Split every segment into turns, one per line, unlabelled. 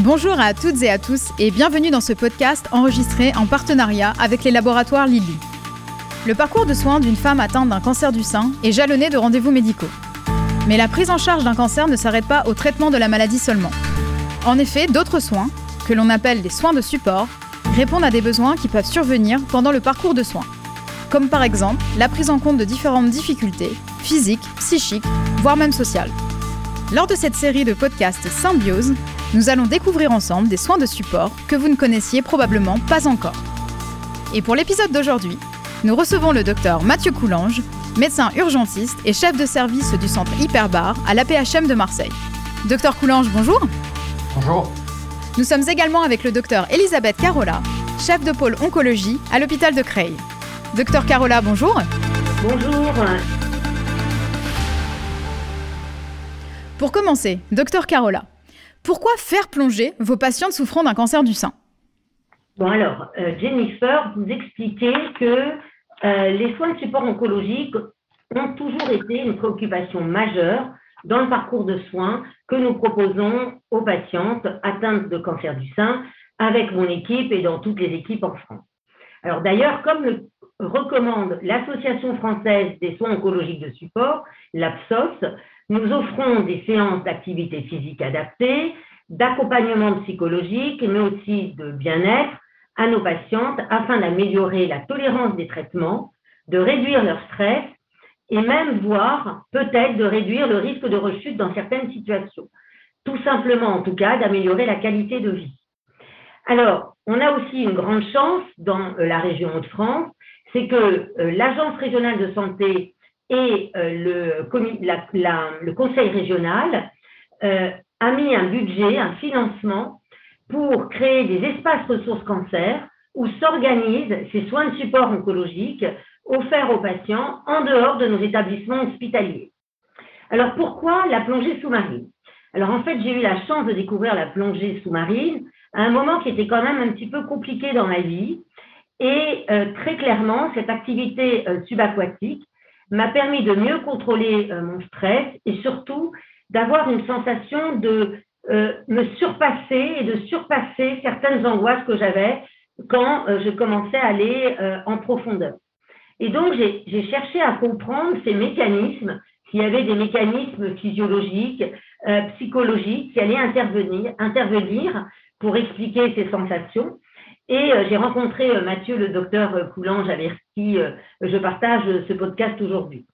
Bonjour à toutes et à tous et bienvenue dans ce podcast enregistré en partenariat avec les laboratoires Lilly. Le parcours de soins d'une femme atteinte d'un cancer du sein est jalonné de rendez-vous médicaux. Mais la prise en charge d'un cancer ne s'arrête pas au traitement de la maladie seulement. En effet, d'autres soins, que l'on appelle les soins de support, répondent à des besoins qui peuvent survenir pendant le parcours de soins. Comme par exemple la prise en compte de différentes difficultés, physiques, psychiques, voire même sociales. Lors de cette série de podcasts Symbiose, nous allons découvrir ensemble des soins de support que vous ne connaissiez probablement pas encore. Et pour l'épisode d'aujourd'hui, nous recevons le docteur Mathieu Coulange, médecin urgentiste et chef de service du centre Hyperbar à l'APHM de Marseille. Docteur Coulange, bonjour.
Bonjour.
Nous sommes également avec le docteur Elisabeth Carola, chef de pôle oncologie à l'hôpital de Creil. Docteur Carola, bonjour.
Bonjour.
Pour commencer, docteur Carola, pourquoi faire plonger vos patientes souffrant d'un cancer du sein?
Bon alors, euh, Jennifer, vous expliquez que euh, les soins de support oncologique ont toujours été une préoccupation majeure dans le parcours de soins que nous proposons aux patientes atteintes de cancer du sein avec mon équipe et dans toutes les équipes en France. Alors d'ailleurs, comme le recommande l'Association française des soins oncologiques de support, l'APSOS, nous offrons des séances d'activité physique adaptée, d'accompagnement psychologique, mais aussi de bien-être à nos patientes afin d'améliorer la tolérance des traitements, de réduire leur stress et même voire peut-être de réduire le risque de rechute dans certaines situations. Tout simplement, en tout cas, d'améliorer la qualité de vie. Alors, on a aussi une grande chance dans euh, la région de France, c'est que euh, l'Agence régionale de santé et euh, le, le, conseil régional euh, a mis un budget, un financement pour créer des espaces ressources cancer où s'organisent ces soins de support oncologique offerts aux patients en dehors de nos établissements hospitaliers. Alors pourquoi la plongée sous-marine? Alors en fait, j'ai eu la chance de découvrir la plongée sous-marine à un moment qui était quand même un petit peu compliqué dans ma vie. Et euh, très clairement, cette activité subaquatique m'a permis de mieux contrôler euh, mon stress et surtout d'avoir une sensation de euh, me surpasser et de surpasser certaines angoisses que j'avais quand euh, je commençais à aller en profondeur. Et donc, j'ai cherché à comprendre ces mécanismes, s'il y avait des mécanismes physiologiques, psychologiques qui allaient intervenir, intervenir pour expliquer ces sensations. Et euh, j'ai rencontré euh, Mathieu, le docteur euh, Coulange, avec qui je partage ce podcast aujourd'hui.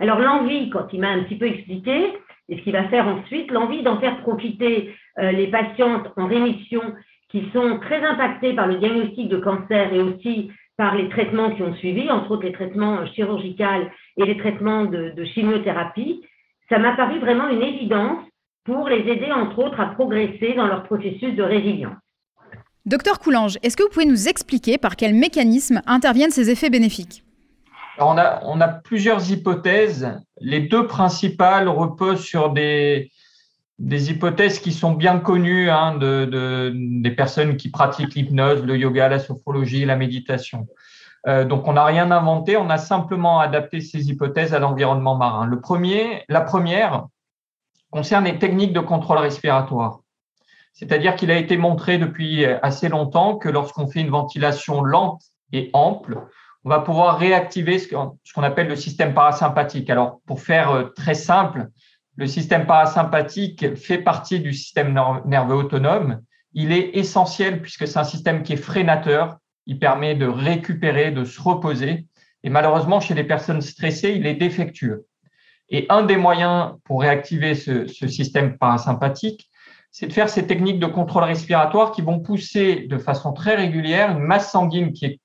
Alors l'envie, quand il m'a un petit peu expliqué, et ce qu'il va faire ensuite, l'envie d'en faire profiter les patientes en rémission qui sont très impactées par le diagnostic de cancer et aussi par les traitements qui ont suivi, entre autres les traitements chirurgicaux et les traitements de, de chimiothérapie, ça m'a paru vraiment une évidence pour les aider, entre autres, à progresser dans leur processus de résilience.
Docteur Coulange, est-ce que vous pouvez nous expliquer par quel mécanisme interviennent ces effets bénéfiques?
On, a, plusieurs hypothèses. Les deux principales reposent sur des, hypothèses qui sont bien connues hein, de, des personnes qui pratiquent l'hypnose, le yoga, la sophrologie, la méditation. Euh, donc, on n'a rien inventé, on a simplement adapté ces hypothèses à l'environnement marin. La première concerne les techniques de contrôle respiratoire. C'est-à-dire qu'il a été montré depuis assez longtemps que lorsqu'on fait une ventilation lente et ample, on va pouvoir réactiver ce qu'on appelle le système parasympathique. Alors, pour faire euh, très simple, le système parasympathique fait partie du système nerveux autonome. Il est essentiel puisque c'est un système qui est freinateur. Il permet de récupérer, de se reposer. Et malheureusement, chez les personnes stressées, il est défectueux. Et un des moyens pour réactiver ce, ce système parasympathique, c'est de faire ces techniques de contrôle respiratoire qui vont pousser de façon très régulière une masse sanguine qui est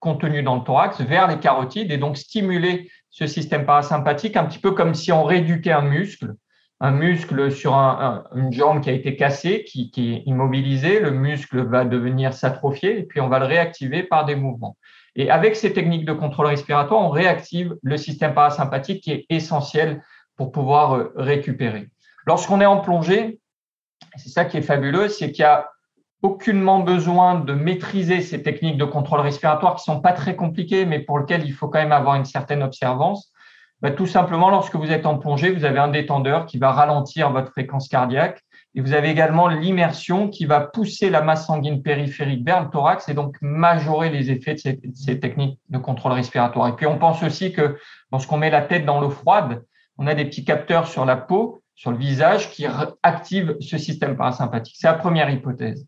contenue dans le thorax vers les carotides et donc stimuler ce système parasympathique un petit peu comme si on rééduquait un muscle, un muscle sur une jambe qui a été cassée, qui, qui est immobilisé, le muscle va devenir s'atrophier et puis on va le réactiver par des mouvements. Et avec ces techniques de contrôle respiratoire, on réactive le système parasympathique qui est essentiel pour pouvoir euh, récupérer. Lorsqu'on est en plongée, c'est ça qui est fabuleux, c'est qu'il n'y a aucunement besoin de maîtriser ces techniques de contrôle respiratoire qui sont pas très compliquées, mais pour lesquelles il faut quand même avoir une certaine observance. Bah, tout simplement, lorsque vous êtes en plongée, vous avez un détendeur qui va ralentir votre fréquence cardiaque Et vous avez également l'immersion qui va pousser la masse sanguine périphérique vers le thorax et donc majorer les effets de ces, techniques de contrôle respiratoire. Et puis, on pense aussi que lorsqu'on met la tête dans l'eau froide, on a des petits capteurs sur la peau, sur le visage, qui activent ce système parasympathique. C'est la première hypothèse.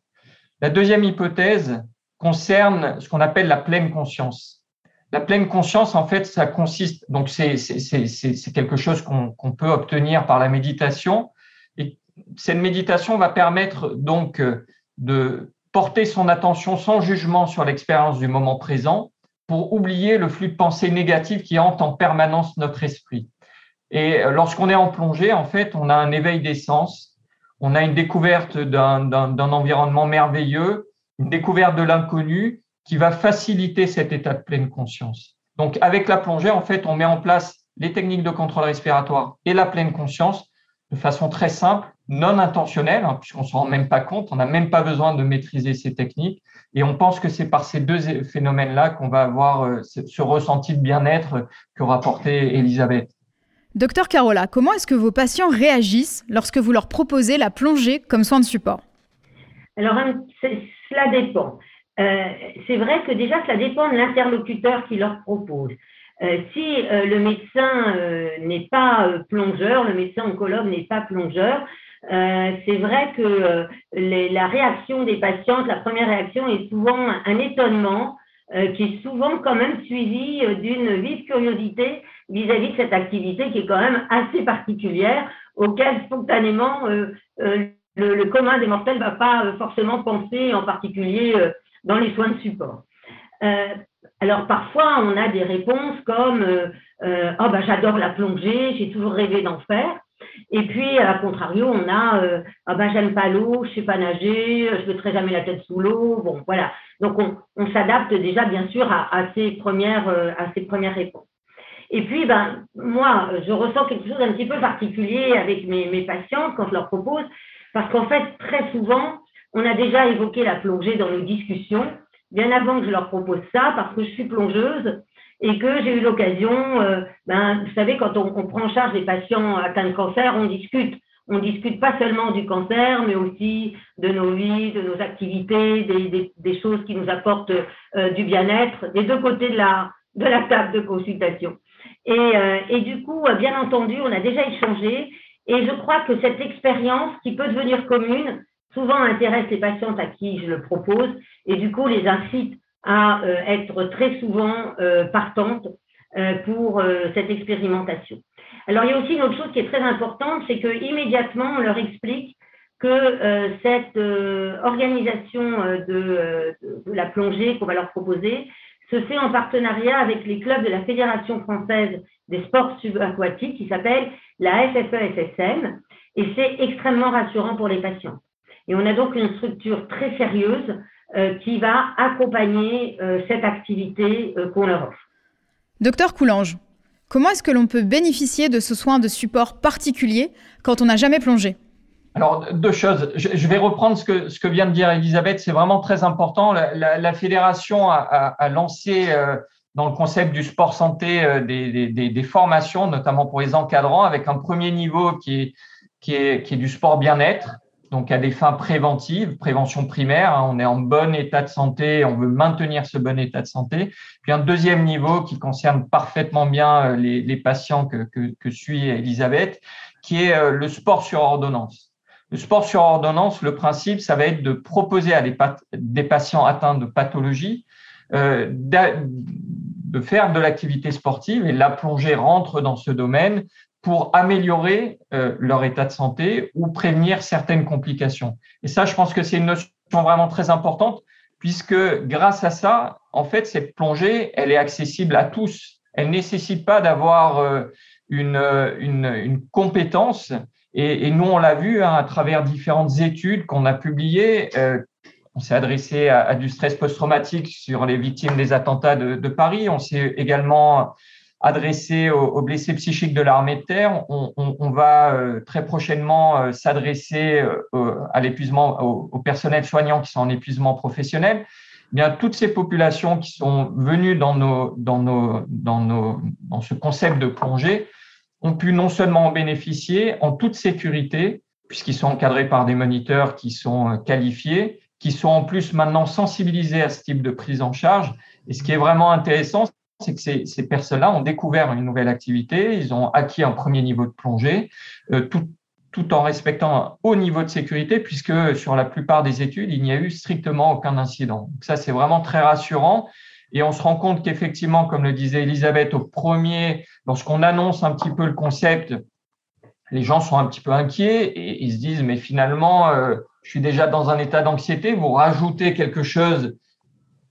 La deuxième hypothèse concerne ce qu'on appelle la pleine conscience. La pleine conscience, en fait, ça consiste, donc c'est quelque chose qu'on peut obtenir par la méditation, cette méditation va permettre donc euh, de porter son attention sans jugement sur l'expérience du moment présent pour oublier le flux de pensée négative qui hante en permanence notre esprit. Et euh, lorsqu'on est en plongée, en fait, on a un éveil des sens, on a une découverte d'un environnement merveilleux, une découverte de l'inconnu qui va faciliter cet état de pleine conscience. Donc, avec la plongée, en fait, on met en place les techniques de contrôle respiratoire et la pleine conscience de façon très simple, non intentionnelle, hein, puisqu'on ne se rend même pas compte, on n'a même pas besoin de maîtriser ces techniques. Et on pense que c'est par ces deux phénomènes-là qu'on va avoir euh, ce ressenti de bien-être que rapportait Elisabeth.
Docteur Carola, comment est-ce que vos patients réagissent lorsque vous leur proposez la plongée comme soin de support
Alors, cela dépend. Euh, c'est vrai que déjà, cela dépend de l'interlocuteur qui leur propose. Euh, si euh, le médecin n'est pas plongeur, le médecin oncologue n'est pas plongeur, c'est vrai que la réaction des patientes, la première réaction est souvent un étonnement qui est souvent quand même suivi d'une vive curiosité vis-à-vis de cette activité qui est quand même assez particulière, auquel spontanément le, commun des mortels ne va pas forcément penser, en particulier dans les soins de support. Alors parfois, on a des réponses comme euh, euh, oh, bah, j'adore la plongée, j'ai toujours rêvé d'en faire. Et puis, à contrario, on a euh, ah bah, j'aime pas l'eau, je sais pas nager, je ne mettrai jamais la tête sous l'eau. Bon, voilà. Donc, on, s'adapte déjà, bien sûr, à, ces premières, à ces premières réponses. Et puis, ben, moi, je ressens quelque chose d'un petit peu particulier avec mes, mes patients quand je leur propose, parce qu'en fait, très souvent, on a déjà évoqué la plongée dans nos discussions bien avant que je leur propose ça, parce que je suis plongeuse et que j'ai eu l'occasion, euh, ben, vous savez, quand on, prend en charge des patients atteints de cancer, on discute. On discute pas seulement du cancer, mais aussi de nos vies, de nos activités, des, des, choses qui nous apportent euh, du bien-être, des deux côtés de la, de la table de consultation. Et, euh, et du coup, bien entendu, on a déjà échangé, et je crois que cette expérience qui peut devenir commune, souvent intéresse les patientes à qui je le propose et du coup les incite à euh, être très souvent euh, partantes euh, pour cette expérimentation. Alors il y a aussi une autre chose qui est très importante, c'est que immédiatement on leur explique que cette organisation de, de, la plongée qu'on va leur proposer se fait en partenariat avec les clubs de la Fédération française des sports subaquatiques qui s'appelle la FFE-SSM et c'est extrêmement rassurant pour les patients. Et on a donc une structure très sérieuse euh, qui va accompagner euh, cette activité euh, qu'on leur offre.
Docteur Coulange, comment est-ce que l'on peut bénéficier de ce soin de support particulier quand on n'a jamais plongé?
Alors, deux choses. Je vais reprendre ce que, vient de dire Elisabeth. C'est vraiment très important. La, fédération a, lancé dans le concept du sport santé des, des, formations, notamment pour les encadrants, avec un premier niveau qui est, du sport bien-être, donc à des fins préventives, prévention primaire, hein, on est en bon état de santé, on veut maintenir ce bon état de santé. Puis un deuxième niveau qui concerne parfaitement bien euh, les, patients que, que, suit Elisabeth, qui est euh, le sport sur ordonnance. Le sport sur ordonnance, le principe, ça va être de proposer à des, patients atteints de pathologie euh, de faire de l'activité sportive et la plongée rentre dans ce domaine pour améliorer euh, leur état de santé ou prévenir certaines complications. Et ça, je pense que c'est une notion vraiment très importante puisque grâce à ça, en fait, cette plongée, elle est accessible à tous. Elle nécessite pas d'avoir euh, une, une, compétence. Et, et nous, on l'a vu hein, à travers différentes études qu'on a publiées. Euh, on s'est adressé à, à, du stress post-traumatique sur les victimes des attentats de, de Paris. On s'est également adressé aux, blessés psychiques de l'armée de terre. On, va euh, très prochainement euh, s'adresser euh, à l'épuisement, au, personnel soignant qui sont en épuisement professionnel. Eh bien, toutes ces populations qui sont venues dans, nos, dans, nos, dans, nos, dans ce concept de plongée ont pu non seulement en bénéficier en toute sécurité, puisqu'ils sont encadrés par des moniteurs qui sont qualifiés, qui sont en plus maintenant sensibilisés à ce type de prise en charge. Et ce qui est vraiment intéressant, c'est que ces, ces personnes-là ont découvert une nouvelle activité, ils ont acquis un premier niveau de plongée, tout, tout en respectant un haut niveau de sécurité, puisque sur la plupart des études, il n'y a eu strictement aucun incident. Donc ça, c'est vraiment très rassurant. Et on se rend compte qu'effectivement, comme le disait Elisabeth au premier, lorsqu'on annonce un petit peu le concept, les gens sont un petit peu inquiets et ils se disent, mais finalement, euh, je suis déjà dans un état d'anxiété, vous rajoutez quelque chose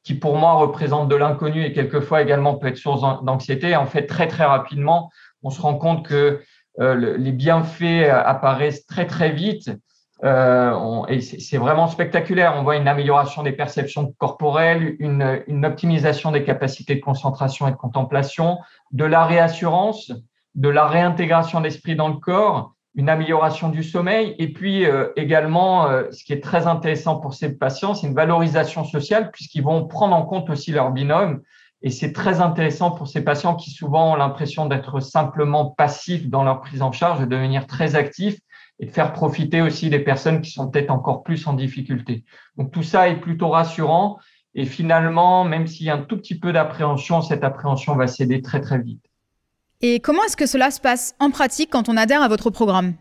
qui pour moi représente de l'inconnu et quelquefois également peut être source d'anxiété. En fait, très très rapidement, on se rend compte que euh, les bienfaits apparaissent très très vite. Euh, et c'est vraiment spectaculaire. On voit une amélioration des perceptions corporelles, une, optimisation des capacités de concentration et de contemplation, de la réassurance, de la réintégration d'esprit dans le corps, une amélioration du sommeil, et puis euh, également, ce qui est très intéressant pour ces patients, c'est une valorisation sociale puisqu'ils vont prendre en compte aussi leur binôme. Et c'est très intéressant pour ces patients qui souvent ont l'impression d'être simplement passifs dans leur prise en charge, de devenir très actifs et de faire profiter aussi des personnes qui sont peut-être encore plus en difficulté. Donc tout ça est plutôt rassurant. Et finalement, même s'il y a un tout petit peu d'appréhension, cette appréhension va céder très très vite.
Et comment est-ce que cela se passe en pratique quand on adhère à votre programme?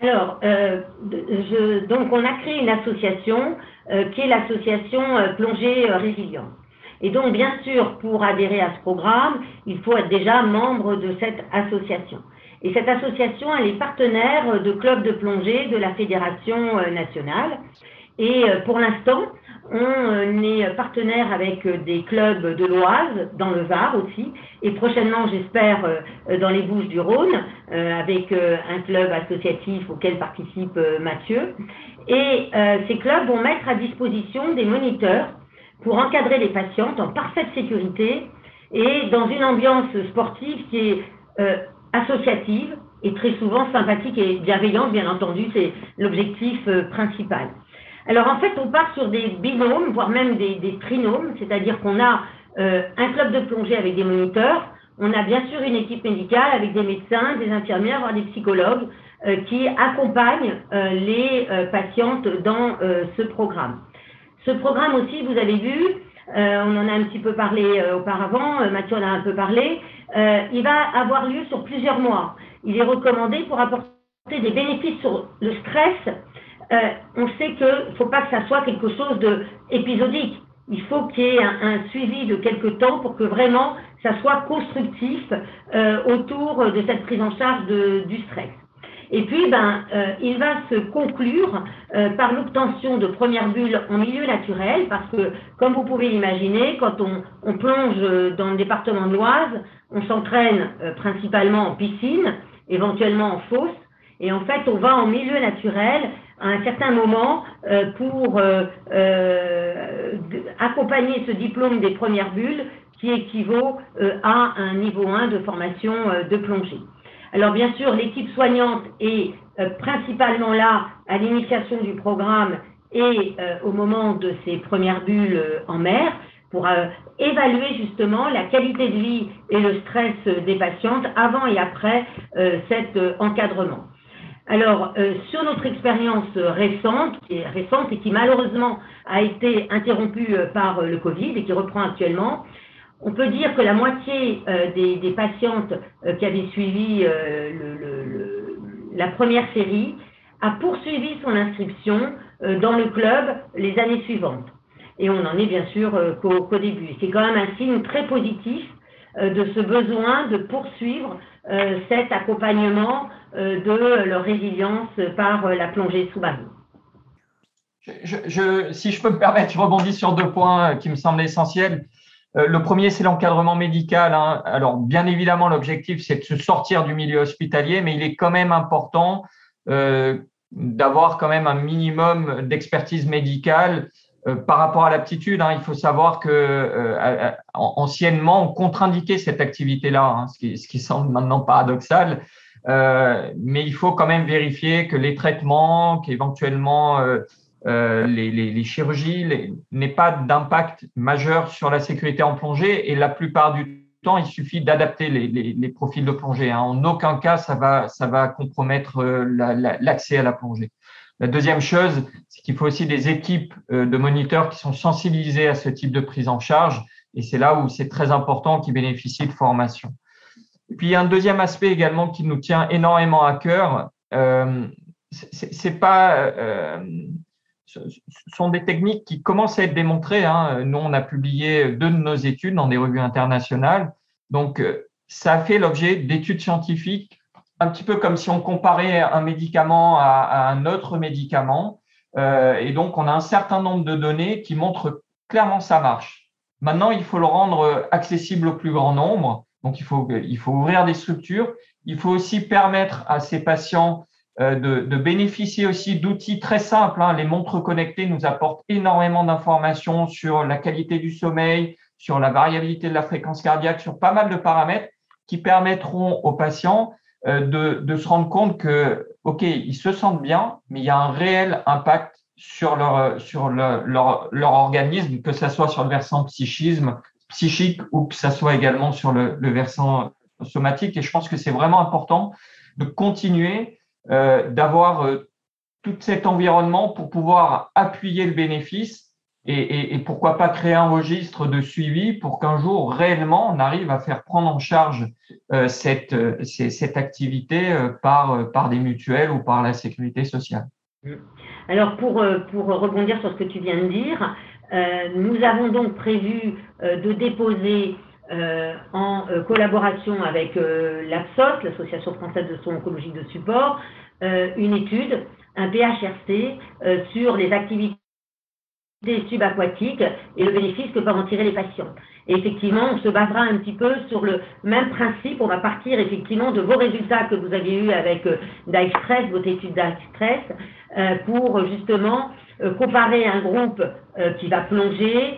Alors, euh, je, donc on a créé une association euh, qui est l'association euh, Plongée Résilience. Et donc, bien sûr, pour adhérer à ce programme, il faut être déjà membre de cette association. Et cette association, elle est partenaire de clubs de plongée de la Fédération euh, nationale. Et euh, pour l'instant, on euh, est partenaire avec des clubs de l'Oise, dans le Var aussi, et prochainement, j'espère, dans les Bouches du Rhône, avec un club associatif auquel participe Mathieu. Et ces clubs vont mettre à disposition des moniteurs pour encadrer les patientes en parfaite sécurité et dans une ambiance sportive qui est associative et très souvent sympathique et bienveillante, bien entendu, c'est l'objectif euh, principal. Alors en fait, on part sur des binômes, voire même des, trinômes, c'est-à-dire qu'on a euh, un club de plongée avec des moniteurs, on a bien sûr une équipe médicale avec des médecins, des infirmières, voire des psychologues qui accompagnent les patientes dans ce programme. Ce programme aussi, vous avez vu, euh, on en a un petit peu parlé euh, auparavant, euh, Mathieu en a un peu parlé, il va avoir lieu sur plusieurs mois. Il est recommandé pour apporter des bénéfices sur le stress. on sait qu'il ne faut pas que ça soit quelque chose d'épisodique. Il faut qu'il y ait un, suivi de quelques temps pour que vraiment ça soit constructif autour de cette prise en charge du stress. Et puis, ben, euh, il va se conclure euh, par l'obtention de premières bulles en milieu naturel, parce que, comme vous pouvez l'imaginer, quand on, plonge dans le département de l'Oise, on s'entraîne euh, principalement en piscine, éventuellement en fosse, et en fait, on va en milieu naturel à un certain moment pour accompagner ce diplôme des premières bulles qui équivaut à un niveau 1 de formation de plongée. Alors bien sûr, l'équipe soignante est euh, principalement là à l'initiation du programme et euh, au moment de ces premières bulles euh, en mer pour évaluer justement la qualité de vie et le stress des patientes avant et après cet encadrement. Alors, sur notre expérience récente, qui est récente et qui malheureusement a été interrompue par le Covid et qui reprend actuellement, on peut dire que la moitié euh, des, patientes euh, qui avaient suivi euh, la première série a poursuivi son inscription dans le club les années suivantes. Et on n'en est bien sûr qu'au début. C'est quand même un signe très positif de ce besoin de poursuivre cet accompagnement de leur résilience par la plongée sous-marine.
si je peux me permettre, je rebondis sur deux points qui me semblent essentiels. Euh, le premier, c'est l'encadrement médical. Hein. Alors, bien évidemment, l'objectif, c'est de se sortir du milieu hospitalier, mais il est quand même important euh, d'avoir quand même un minimum d'expertise médicale euh, par rapport à l'aptitude. Hein. Il faut savoir que anciennement, on contre-indiquait cette activité-là, hein, ce, qui, ce qui semble maintenant paradoxal. mais il faut quand même vérifier que les traitements, qu'éventuellement euh, les, chirurgies n'aient pas d'impact majeur sur la sécurité en plongée et la plupart du temps, il suffit d'adapter les, profils de plongée. Hein. En aucun cas, ça va, ça va compromettre l'accès à la plongée. La deuxième chose, c'est qu'il faut aussi des équipes de moniteurs qui sont sensibilisées à ce type de prise en charge. Et c'est là où c'est très important qu'ils bénéficient de formation. Et puis, il y a un deuxième aspect également qui nous tient énormément à cœur. Euh, c'est pas, euh, sont des techniques qui commencent à être démontrées. Hein. Nous, on a publié deux de nos études dans des revues internationales. Donc, euh, ça a fait l'objet d'études scientifiques, un petit peu comme si on comparait un médicament à, un autre médicament. Euh, et donc, on a un certain nombre de données qui montrent clairement ça marche. Maintenant, il faut le rendre accessible au plus grand nombre. Donc, il faut, il faut ouvrir des structures. Il faut aussi permettre à ces patients euh, de, bénéficier aussi d'outils très simples. Hein. Les montres connectées nous apportent énormément d'informations sur la qualité du sommeil, sur la variabilité de la fréquence cardiaque, sur pas mal de paramètres qui permettront aux patients euh, de, se rendre compte que, OK, ils se sentent bien, mais il y a un réel impact sur leur, sur leur, leur organisme, que ce soit sur le versant psychisme, psychique ou que ça soit également sur le, versant somatique. Et je pense que c'est vraiment important de continuer d'avoir euh, tout cet environnement pour pouvoir appuyer le bénéfice et, pourquoi pas créer un registre de suivi pour qu'un jour réellement on arrive à faire prendre en charge euh, cette, cette activité par, par des mutuelles ou par la sécurité sociale.
Alors pour, pour rebondir sur ce que tu viens de dire, euh, nous avons donc prévu euh, de déposer euh, en collaboration avec l'APSOS, l'Association française de soins oncologiques de support, une étude, un PHRC, sur les activités subaquatiques et le bénéfice que peuvent en tirer les patients. Et effectivement, on se basera un petit peu sur le même principe. On va partir effectivement de vos résultats que vous avez eus avec euh, Stress, votre étude d'Aix-Stress, euh, pour justement euh, comparer un groupe qui va plonger,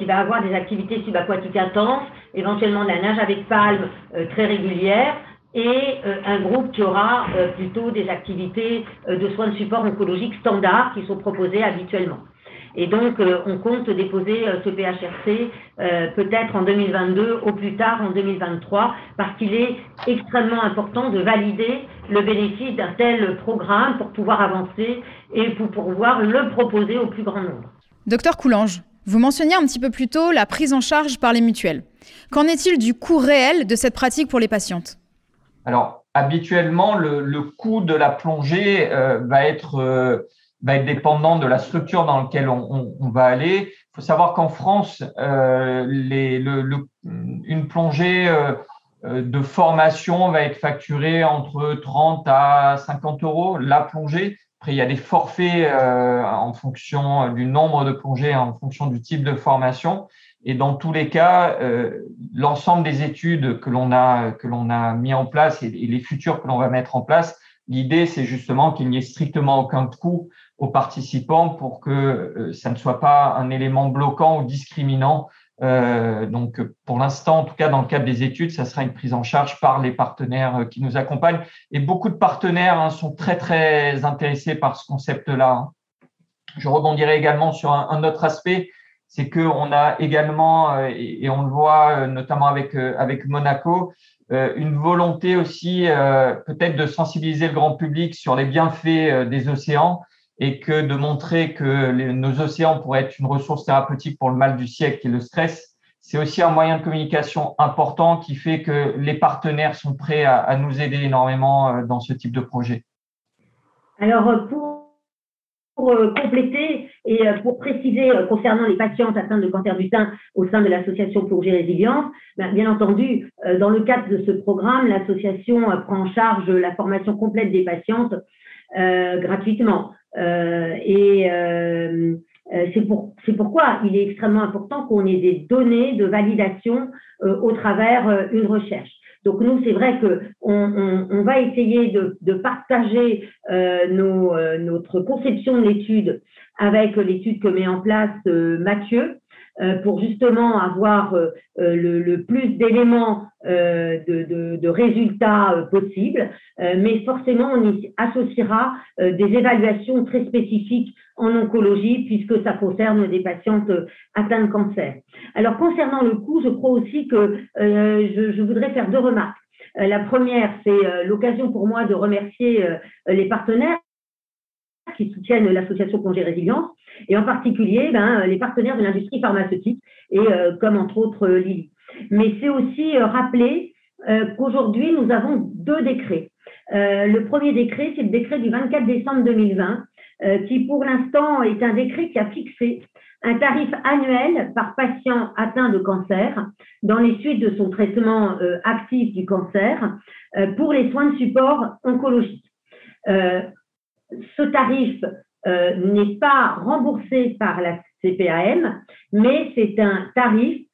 qui va avoir des activités subaquatiques intenses, éventuellement de la nage avec palme très régulière, et un groupe qui aura plutôt des activités de soins de support oncologique standards qui sont proposées habituellement. Et donc, euh, on compte déposer euh, ce PHRC euh, peut-être en 2022, au plus tard en 2023, parce qu'il est extrêmement important de valider le bénéfice d'un tel programme pour pouvoir avancer et pour pouvoir le proposer au plus grand nombre.
Docteur Coulange, vous mentionniez un petit peu plus tôt la prise en charge par les mutuelles. Qu'en est-il du coût réel de cette pratique pour les patientes?
Alors, habituellement, le, coût de la plongée va être va être dépendant de la structure dans laquelle on, va aller. Il faut savoir qu'en France, euh, une plongée euh, euh, de formation va être facturée entre 30 à 50 euros la plongée. Après, il y a des forfaits en fonction du nombre de plongées, en fonction du type de formation. Et dans tous les cas, l'ensemble des études que l'on a que a mis en place et, et les futures que l'on va mettre en place, l'idée c'est justement qu'il n'y ait strictement aucun coût aux participants pour que euh, ça ne soit pas un élément bloquant ou discriminant. Euh, donc, pour l'instant, en tout cas, dans le cadre des études, ça sera une prise en charge par les partenaires euh, qui nous accompagnent. Et beaucoup de partenaires hein, sont très, très intéressés par ce concept-là. Je rebondirai également sur un, autre aspect, c'est qu'on a également, et, on le voit notamment avec, avec Monaco, une volonté aussi peut-être de sensibiliser le grand public sur les bienfaits des océans et que de montrer que nos océans pourraient être une ressource thérapeutique pour le mal du siècle qui est le stress, c'est aussi un moyen de communication important qui fait que les partenaires sont prêts à, nous aider énormément euh, dans ce type de projet.
Alors, euh, pour, euh, compléter et pour préciser concernant les patientes atteintes de cancer du sein au sein de l'association Plongée Résilience, ben, bien entendu, dans le cadre de ce programme, l'association prend en charge la formation complète des patientes gratuitement. Euh, et euh, euh, c'est pour, pourquoi il est extrêmement important qu'on ait des données de validation au travers une recherche. Donc nous, c'est vrai que on, va essayer de, partager notre conception de l'étude avec l'étude que met en place Mathieu pour justement avoir le, plus d'éléments de, résultats possibles, mais forcément on y associera des évaluations très spécifiques en oncologie puisque ça concerne des patientes atteintes de cancer. Alors concernant le coût, je crois aussi que je voudrais faire deux remarques. Euh, la première, c'est euh, l'occasion pour moi de remercier euh, les partenaires qui soutiennent l'association Congé Résilience, et en particulier ben, les partenaires de l'industrie pharmaceutique, et comme entre autres Lily. Mais c'est aussi rappeler qu'aujourd'hui, nous avons deux décrets. le premier décret, c'est le décret du 24 décembre 2020, qui pour l'instant est un décret qui a fixé un tarif annuel par patient atteint de cancer dans les suites de son traitement euh, actif du cancer euh, pour les soins de support oncologiques. Euh, ce tarif n'est pas remboursé par la CPAM, mais c'est un tarif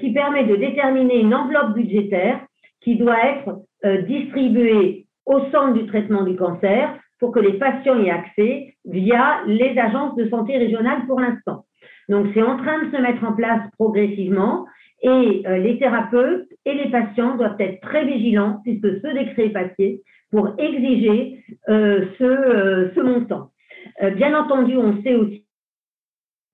qui permet de déterminer une enveloppe budgétaire qui doit être distribuée au centre du traitement du cancer pour que les patients y aient accès via les agences de santé régionales pour l'instant. Donc, c'est en train de se mettre en place progressivement et euh, les thérapeutes et les patients doivent être très vigilants puisque ce décret est passé pour exiger euh, ce, euh, ce, montant. bien entendu, on sait aussi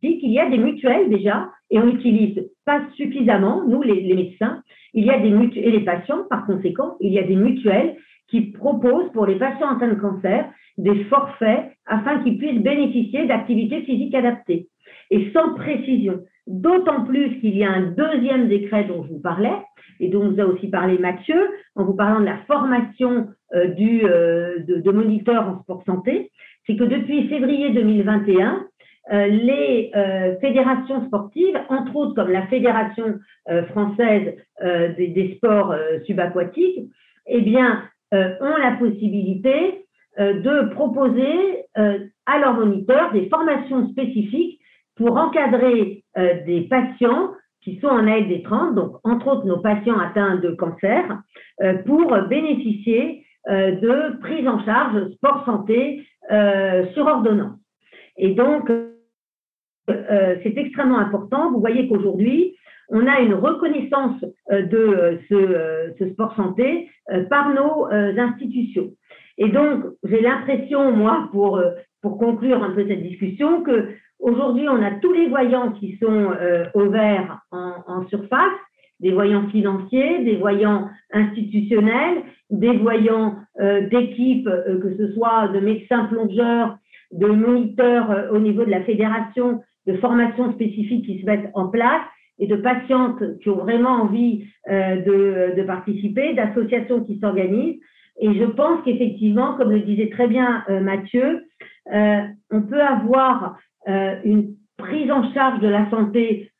qu'il y a des mutuelles déjà et on n'utilise pas suffisamment, nous les, les, médecins, il y a des mutuelles, et les patients par conséquent, il y a des mutuelles qui proposent pour les patients atteints de cancer des forfaits afin qu'ils puissent bénéficier d'activités physiques adaptées et sans précision. D'autant plus qu'il y a un deuxième décret dont je vous parlais, et dont vous a aussi parlé Mathieu, en vous parlant de la formation euh, du, euh, de, moniteurs en sport santé, c'est que depuis février 2021, euh, les fédérations sportives, entre autres comme la Fédération française des, des, sports subaquatiques, eh bien, ont la possibilité de proposer à leurs moniteurs des formations spécifiques pour encadrer euh, des patients qui sont en ALD30, donc entre autres nos patients atteints de cancer, euh, pour bénéficier euh, de prise en charge sport santé sur ordonnance. Et donc, c'est extrêmement important. Vous voyez qu'aujourd'hui, on a une reconnaissance de ce, ce sport santé par nos institutions. Et donc, j'ai l'impression, moi, pour, pour conclure un peu cette discussion, que Aujourd'hui, on a tous les voyants qui sont euh, au vert en, surface, des voyants financiers, des voyants institutionnels, des voyants euh, d'équipe, euh, que ce soit de médecins plongeurs, de moniteurs au niveau de la fédération, de formations spécifiques qui se mettent en place et de patientes qui ont vraiment envie de, de, participer, d'associations qui s'organisent. Et je pense qu'effectivement, comme le disait très bien Mathieu, on peut avoir euh, une prise en charge de la santé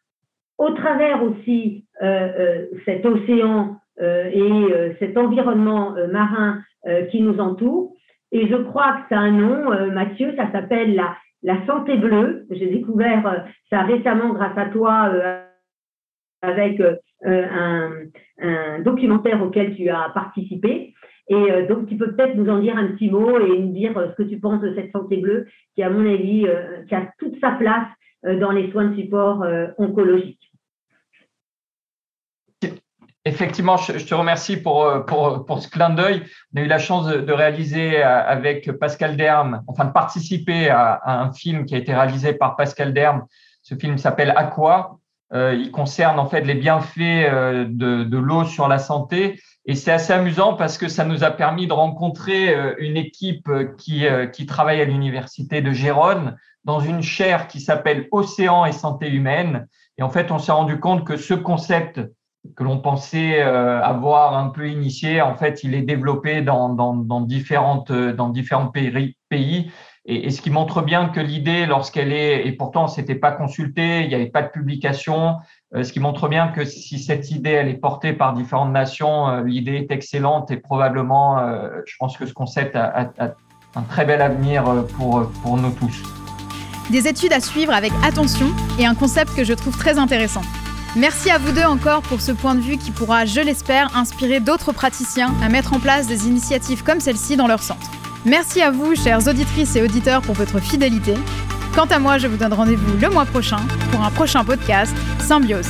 au travers aussi euh, euh, cet océan et cet environnement marin qui nous entoure. Et je crois que c'est un nom, Mathieu, ça s'appelle la, la santé bleue. J'ai découvert ça récemment grâce à toi avec un, un, documentaire auquel tu as participé. Et euh, donc, tu peux peut-être nous en dire un petit mot et nous dire euh, ce que tu penses de cette santé bleue qui, à mon avis, euh, qui a toute sa place dans les soins de support oncologiques.
Effectivement, je, te remercie pour, pour, pour ce clin d'œil. On a eu la chance de, réaliser avec Pascal Derme, enfin de participer à, un film qui a été réalisé par Pascal Derme. Ce film s'appelle Aqua. Il concerne en fait les bienfaits de, de l'eau sur la santé et c'est assez amusant parce que ça nous a permis de rencontrer euh, une équipe euh, qui, euh, qui travaille à l'université de Gérone dans une chaire qui s'appelle Océan et santé humaine. Et en fait, on s'est rendu compte que ce concept que l'on pensait avoir un peu initié, en fait, il est développé dans, dans, dans différentes, dans différents pays. Et, ce qui montre bien que l'idée, lorsqu'elle est, et pourtant, c'était pas consulté, il n'y avait pas de publication, euh, ce qui montre bien que si cette idée elle est portée par différentes nations, euh, l'idée est excellente et probablement, euh, je pense que ce concept a, un très bel avenir pour, pour nous tous.
Des études à suivre avec attention et un concept que je trouve très intéressant. Merci à vous deux encore pour ce point de vue qui pourra, je l'espère, inspirer d'autres praticiens à mettre en place des initiatives comme celle-ci dans leur centre. Merci à vous, chères auditrices et auditeurs, pour votre fidélité. Quant à moi, je vous donne rendez-vous le mois prochain pour un prochain podcast Symbiose.